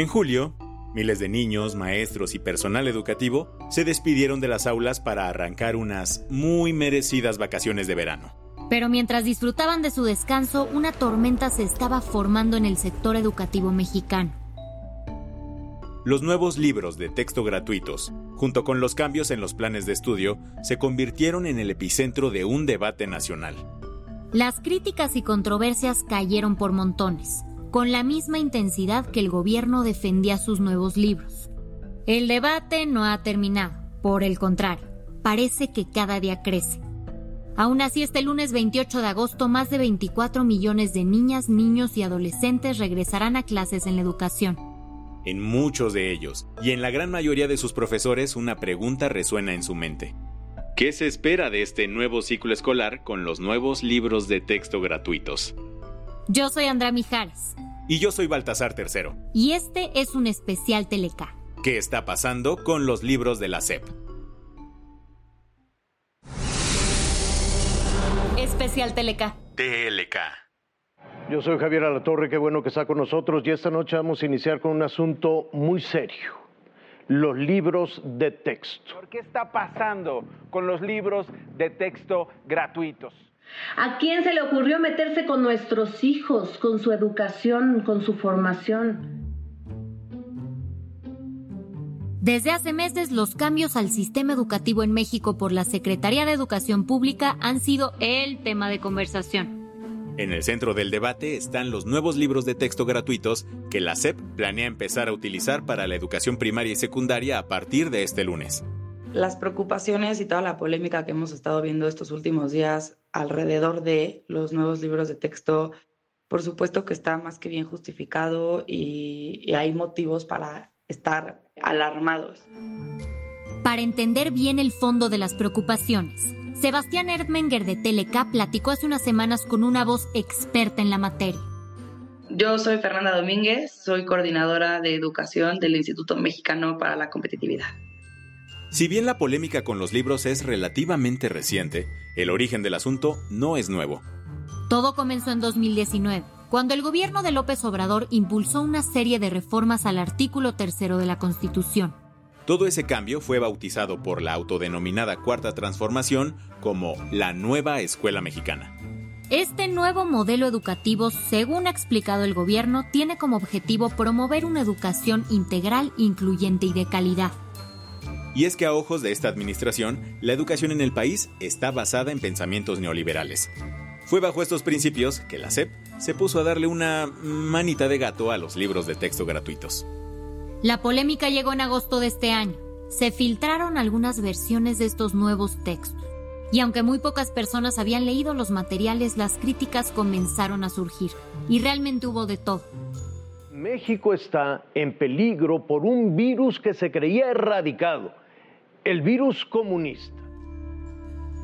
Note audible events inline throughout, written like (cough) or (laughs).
En julio, miles de niños, maestros y personal educativo se despidieron de las aulas para arrancar unas muy merecidas vacaciones de verano. Pero mientras disfrutaban de su descanso, una tormenta se estaba formando en el sector educativo mexicano. Los nuevos libros de texto gratuitos, junto con los cambios en los planes de estudio, se convirtieron en el epicentro de un debate nacional. Las críticas y controversias cayeron por montones con la misma intensidad que el gobierno defendía sus nuevos libros. El debate no ha terminado, por el contrario, parece que cada día crece. Aún así, este lunes 28 de agosto, más de 24 millones de niñas, niños y adolescentes regresarán a clases en la educación. En muchos de ellos, y en la gran mayoría de sus profesores, una pregunta resuena en su mente. ¿Qué se espera de este nuevo ciclo escolar con los nuevos libros de texto gratuitos? Yo soy Andrea Mijares. Y yo soy Baltasar Tercero. Y este es un especial Teleca. ¿Qué está pasando con los libros de la SEP? Especial Teleca. TLK. Yo soy Javier Alatorre, qué bueno que está con nosotros y esta noche vamos a iniciar con un asunto muy serio, los libros de texto. ¿Qué está pasando con los libros de texto gratuitos? ¿A quién se le ocurrió meterse con nuestros hijos, con su educación, con su formación? Desde hace meses los cambios al sistema educativo en México por la Secretaría de Educación Pública han sido el tema de conversación. En el centro del debate están los nuevos libros de texto gratuitos que la SEP planea empezar a utilizar para la educación primaria y secundaria a partir de este lunes. Las preocupaciones y toda la polémica que hemos estado viendo estos últimos días alrededor de los nuevos libros de texto, por supuesto que está más que bien justificado y, hay motivos para estar alarmados. Para entender bien el fondo de las preocupaciones, Sebastián Erdmenger de Teleca platicó hace unas semanas con una voz experta en la materia. Yo soy Fernanda Domínguez, soy coordinadora de educación del Instituto Mexicano para la Competitividad. Si bien la polémica con los libros es relativamente reciente, el origen del asunto no es nuevo. Todo comenzó en 2019, cuando el gobierno de López Obrador impulsó una serie de reformas al artículo tercero de la Constitución. Todo ese cambio fue bautizado por la autodenominada Cuarta Transformación como la nueva escuela mexicana. Este nuevo modelo educativo, según ha explicado el gobierno, tiene como objetivo promover una educación integral, incluyente y de calidad y es que a ojos de esta administración, la educación en el país está basada en pensamientos neoliberales. Fue bajo estos principios que la SEP se puso a darle una manita de gato a los libros de texto gratuitos. La polémica llegó en agosto de este año. Se filtraron algunas versiones de estos nuevos textos. Y aunque muy pocas personas habían leído los materiales, las críticas comenzaron a surgir. Y realmente hubo de todo. México está en peligro por un virus que se creía erradicado el virus comunista.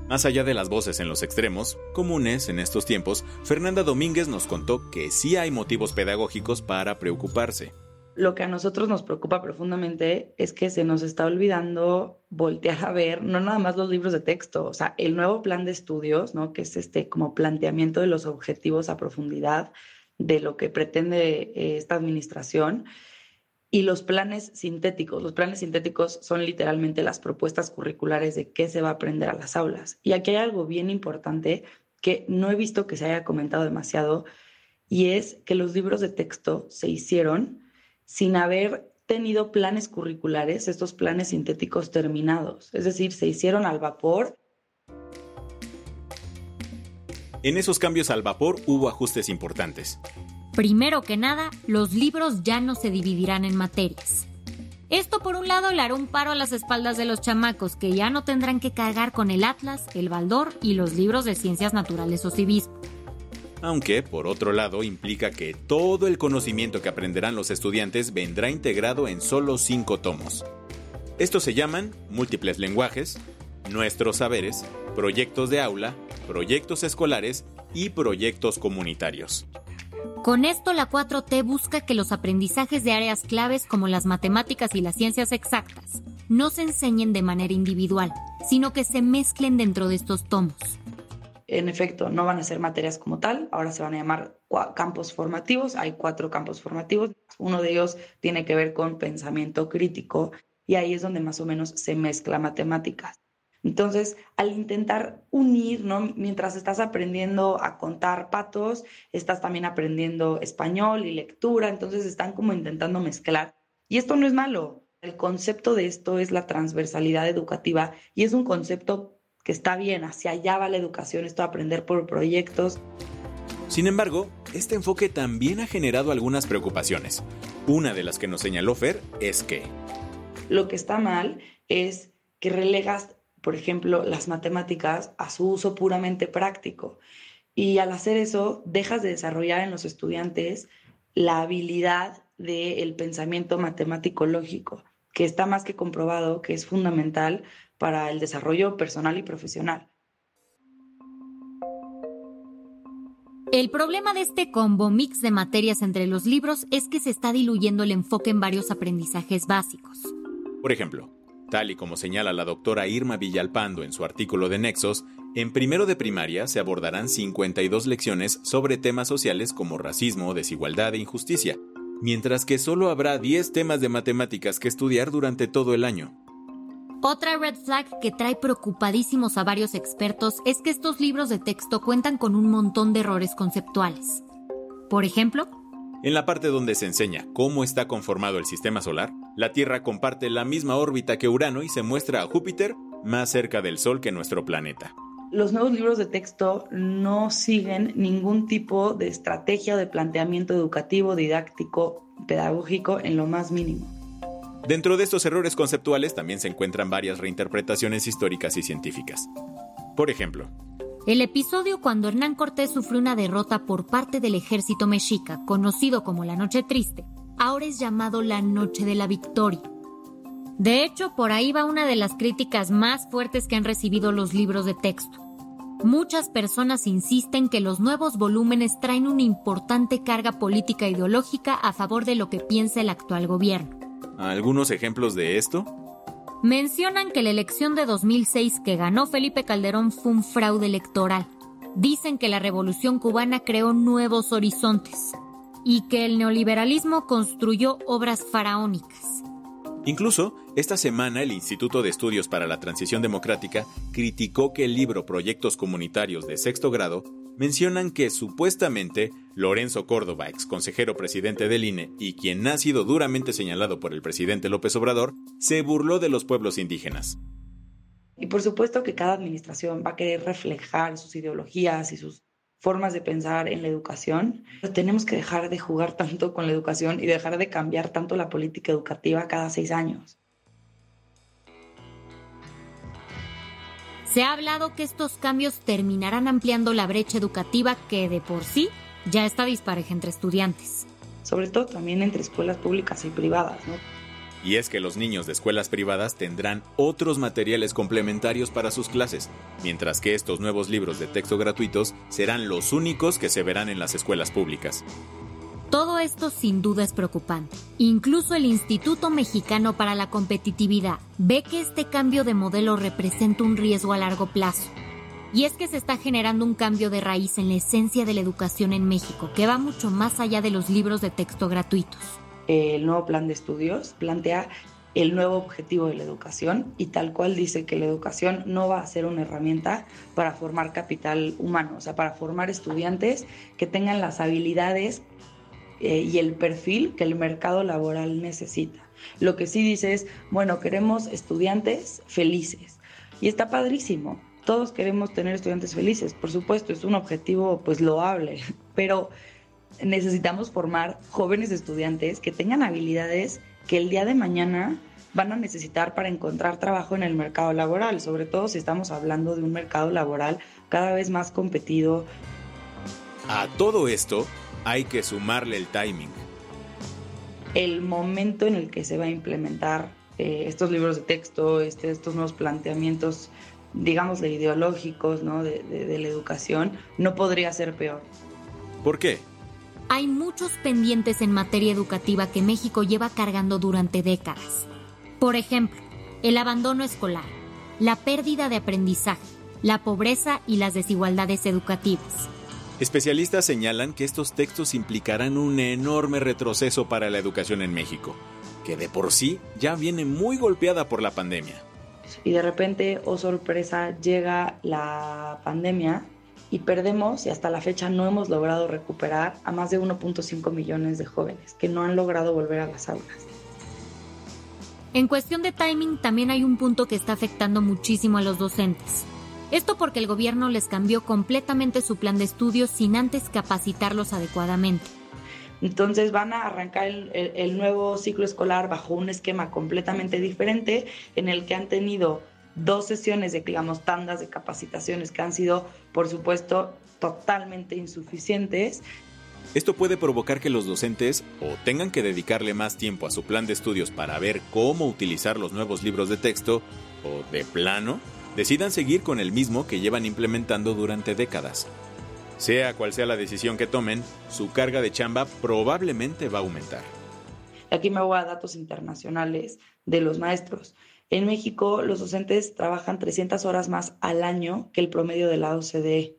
Más allá de las voces en los extremos, comunes en estos tiempos, Fernanda Domínguez nos contó que sí hay motivos pedagógicos para preocuparse. Lo que a nosotros nos preocupa profundamente es que se nos está olvidando voltear a ver no nada más los libros de texto, o sea, el nuevo plan de estudios, ¿no? que es este como planteamiento de los objetivos a profundidad de lo que pretende eh, esta administración y los planes sintéticos. Los planes sintéticos son literalmente las propuestas curriculares de qué se va a aprender a las aulas. Y aquí hay algo bien importante que no he visto que se haya comentado demasiado y es que los libros de texto se hicieron sin haber tenido planes curriculares, estos planes sintéticos terminados. Es decir, se hicieron al vapor. En esos cambios al vapor hubo ajustes importantes. Primero que nada, los libros ya no se dividirán en materias. Esto por un lado le hará un paro a las espaldas de los chamacos que ya no tendrán que cargar con el atlas, el baldor y los libros de ciencias naturales o civismo. Aunque, por otro lado, implica que todo el conocimiento que aprenderán los estudiantes vendrá integrado en solo cinco tomos. Estos se llaman múltiples lenguajes, nuestros saberes, proyectos de aula, proyectos escolares y proyectos comunitarios. Con esto la 4T busca que los aprendizajes de áreas claves como las matemáticas y las ciencias exactas no se enseñen de manera individual, sino que se mezclen dentro de estos tomos. En efecto, no van a ser materias como tal, ahora se van a llamar campos formativos, hay cuatro campos formativos, uno de ellos tiene que ver con pensamiento crítico y ahí es donde más o menos se mezcla matemáticas. Entonces, al intentar unir, ¿no? Mientras estás aprendiendo a contar patos, estás también aprendiendo español y lectura, entonces están como intentando mezclar. Y esto no es malo. El concepto de esto es la transversalidad educativa y es un concepto que está bien, hacia allá va la educación, esto de aprender por proyectos. Sin embargo, este enfoque también ha generado algunas preocupaciones. Una de las que nos señaló Fer es que... Lo que está mal es que relegas por ejemplo, las matemáticas a su uso puramente práctico. Y al hacer eso, dejas de desarrollar en los estudiantes la habilidad del pensamiento matemático lógico, que está más que comprobado que es fundamental para el desarrollo personal y profesional. El problema de este combo mix de materias entre los libros es que se está diluyendo el enfoque en varios aprendizajes básicos. Por ejemplo, Tal y como señala la doctora Irma Villalpando en su artículo de Nexos, en primero de primaria se abordarán 52 lecciones sobre temas sociales como racismo, desigualdad e injusticia, mientras que solo habrá 10 temas de matemáticas que estudiar durante todo el año. Otra red flag que trae preocupadísimos a varios expertos es que estos libros de texto cuentan con un montón de errores conceptuales. Por ejemplo, en la parte donde se enseña cómo está conformado el sistema solar, la Tierra comparte la misma órbita que Urano y se muestra a Júpiter más cerca del Sol que nuestro planeta. Los nuevos libros de texto no siguen ningún tipo de estrategia o de planteamiento educativo, didáctico, pedagógico en lo más mínimo. Dentro de estos errores conceptuales también se encuentran varias reinterpretaciones históricas y científicas. Por ejemplo, el episodio cuando Hernán Cortés sufrió una derrota por parte del ejército mexica, conocido como la Noche Triste, ahora es llamado la Noche de la Victoria. De hecho, por ahí va una de las críticas más fuertes que han recibido los libros de texto. Muchas personas insisten que los nuevos volúmenes traen una importante carga política ideológica a favor de lo que piensa el actual gobierno. ¿Algunos ejemplos de esto? Mencionan que la elección de 2006 que ganó Felipe Calderón fue un fraude electoral. Dicen que la revolución cubana creó nuevos horizontes y que el neoliberalismo construyó obras faraónicas. Incluso, esta semana el Instituto de Estudios para la Transición Democrática criticó que el libro Proyectos Comunitarios de sexto grado mencionan que supuestamente Lorenzo Córdoba, ex consejero presidente del INE y quien ha sido duramente señalado por el presidente López Obrador, se burló de los pueblos indígenas. Y por supuesto que cada administración va a querer reflejar sus ideologías y sus formas de pensar en la educación, pero tenemos que dejar de jugar tanto con la educación y dejar de cambiar tanto la política educativa cada seis años. Se ha hablado que estos cambios terminarán ampliando la brecha educativa que de por sí ya está dispareja entre estudiantes. Sobre todo también entre escuelas públicas y privadas, ¿no? Y es que los niños de escuelas privadas tendrán otros materiales complementarios para sus clases, mientras que estos nuevos libros de texto gratuitos serán los únicos que se verán en las escuelas públicas. Todo esto sin duda es preocupante. Incluso el Instituto Mexicano para la Competitividad ve que este cambio de modelo representa un riesgo a largo plazo. Y es que se está generando un cambio de raíz en la esencia de la educación en México, que va mucho más allá de los libros de texto gratuitos. El nuevo plan de estudios, plantea el nuevo objetivo de la educación y tal cual dice que la educación no va a ser una herramienta para formar capital humano, o sea, para formar estudiantes que tengan las habilidades eh, y el perfil que el mercado laboral necesita. Lo que sí dice es, bueno, queremos estudiantes felices y está padrísimo. Todos queremos tener estudiantes felices, por supuesto, es un objetivo pues loable, (laughs) pero necesitamos formar jóvenes estudiantes que tengan habilidades que el día de mañana van a necesitar para encontrar trabajo en el mercado laboral, sobre todo si estamos hablando de un mercado laboral cada vez más competido. A todo esto hay que sumarle el timing. El momento en el que se va a implementar eh, estos libros de texto, este, estos nuevos planteamientos, digamos, ideológicos ¿no? de, de la educación, no podría ser peor. ¿Por qué? Hay muchos pendientes en materia educativa que México lleva cargando durante décadas. Por ejemplo, el abandono escolar, la pérdida de aprendizaje, la pobreza y las desigualdades educativas. Especialistas señalan que estos textos implicarán un enorme retroceso para la educación en México, que de por sí ya viene muy golpeada por la pandemia. Y de repente, oh sorpresa, llega la pandemia y perdemos, y hasta la fecha no hemos logrado recuperar a más de 1.5 millones de jóvenes que no han logrado volver a las aulas. En cuestión de timing, también hay un punto que está afectando muchísimo a los docentes. Esto porque el gobierno les cambió completamente su plan de estudios sin antes capacitarlos adecuadamente. Entonces van a arrancar el, el, nuevo ciclo escolar bajo un esquema completamente diferente en el que han tenido dos sesiones de, digamos, tandas de capacitaciones que han sido, por supuesto, totalmente insuficientes. Esto puede provocar que los docentes o tengan que dedicarle más tiempo a su plan de estudios para ver cómo utilizar los nuevos libros de texto, o de plano, decidan seguir con el mismo que llevan implementando durante décadas. Sea cual sea la decisión que tomen, su carga de chamba probablemente va a aumentar. Aquí me voy a datos internacionales de los maestros. En México, los docentes trabajan 300 horas más al año que el promedio de la OCDE.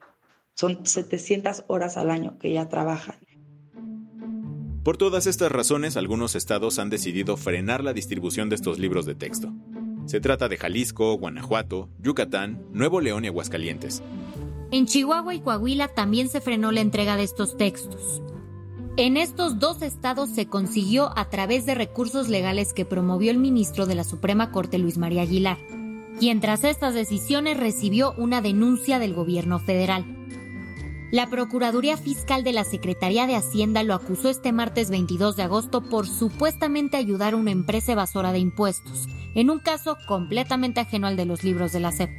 Son 700 horas al año que ya trabajan. Por todas estas razones, algunos estados han decidido frenar la distribución de estos libros de texto. Se trata de Jalisco, Guanajuato, Yucatán, Nuevo León y Aguascalientes. En Chihuahua y Coahuila también se frenó la entrega de estos textos. En estos dos estados se consiguió a través de recursos legales que promovió el ministro de la Suprema Corte Luis María Aguilar, quien tras estas decisiones recibió una denuncia del gobierno federal. La Procuraduría Fiscal de la Secretaría de Hacienda lo acusó este martes 22 de agosto por supuestamente ayudar a una empresa evasora de impuestos, en un caso completamente ajeno al de los libros de la SEP.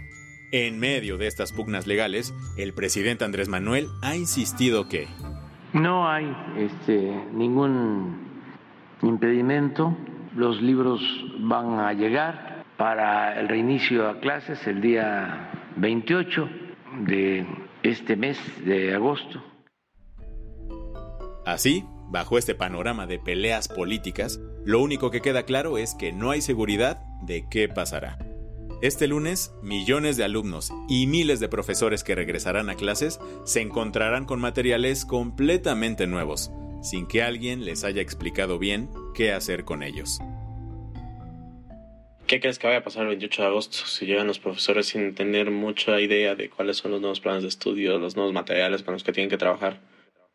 En medio de estas pugnas legales, el presidente Andrés Manuel ha insistido que no hay este, ningún impedimento. Los libros van a llegar para el reinicio a clases el día 28 de este mes de agosto. Así, bajo este panorama de peleas políticas, lo único que queda claro es que no hay seguridad de qué pasará. Este lunes, millones de alumnos y miles de profesores que regresarán a clases se encontrarán con materiales completamente nuevos, sin que alguien les haya explicado bien qué hacer con ellos. ¿Qué crees que vaya a pasar el 28 de agosto si llegan los profesores sin tener mucha idea de cuáles son los nuevos planes de estudio, los nuevos materiales con los que tienen que trabajar?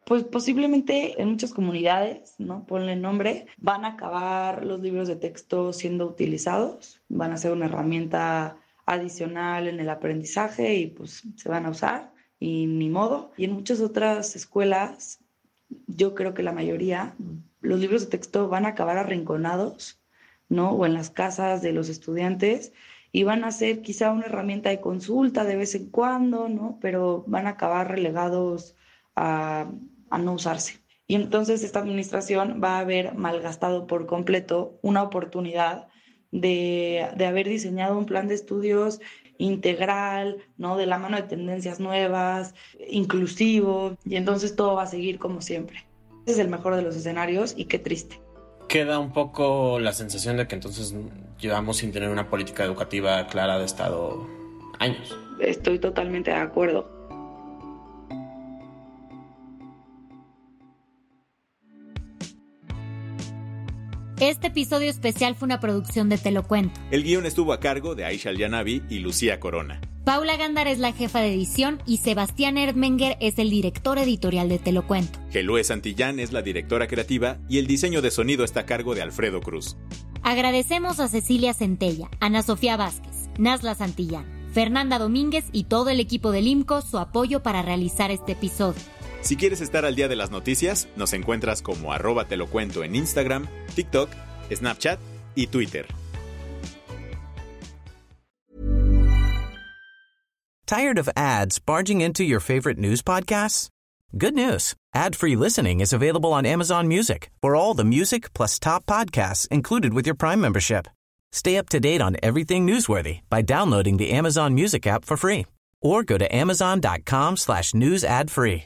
Pues posiblemente en muchas comunidades, ¿no? Ponle nombre, van a acabar los libros de texto siendo utilizados, van a ser una herramienta adicional en el aprendizaje y pues se van a usar y ni modo. Y en muchas otras escuelas, yo creo que la mayoría, los libros de texto van a acabar arrinconados, ¿no? O en las casas de los estudiantes y van a ser quizá una herramienta de consulta de vez en cuando, ¿no? Pero van a acabar relegados a a no usarse. Y entonces esta administración va a haber malgastado por completo una oportunidad de, de, haber diseñado un plan de estudios integral, ¿no? De la mano de tendencias nuevas, inclusivo, y entonces todo va a seguir como siempre. Ese es el mejor de los escenarios y qué triste. Queda un poco la sensación de que entonces llevamos sin tener una política educativa clara de Estado años. Estoy totalmente de acuerdo. Este episodio especial fue una producción de Te lo cuento. El guion estuvo a cargo de Aisha Yanavi y Lucía Corona. Paula Gándara es la jefa de edición y Sebastián Erdmenger es el director editorial de Te lo cuento. Gelue Santillán es la directora creativa y el diseño de sonido está a cargo de Alfredo Cruz. Agradecemos a Cecilia Centella, Ana Sofía Vázquez, Nazla Santillán, Fernanda Domínguez y todo el equipo del IMCO su apoyo para realizar este episodio. Si quieres estar al día de las noticias, nos encuentras como arroba te lo cuento en Instagram, TikTok, Snapchat y Twitter. Tired of ads barging into your favorite news podcasts? Good news. Ad-free listening is available on Amazon Music for all the music plus top podcasts included with your Prime membership. Stay up to date on everything newsworthy by downloading the Amazon Music app for free or go to amazon.com slash news ad free.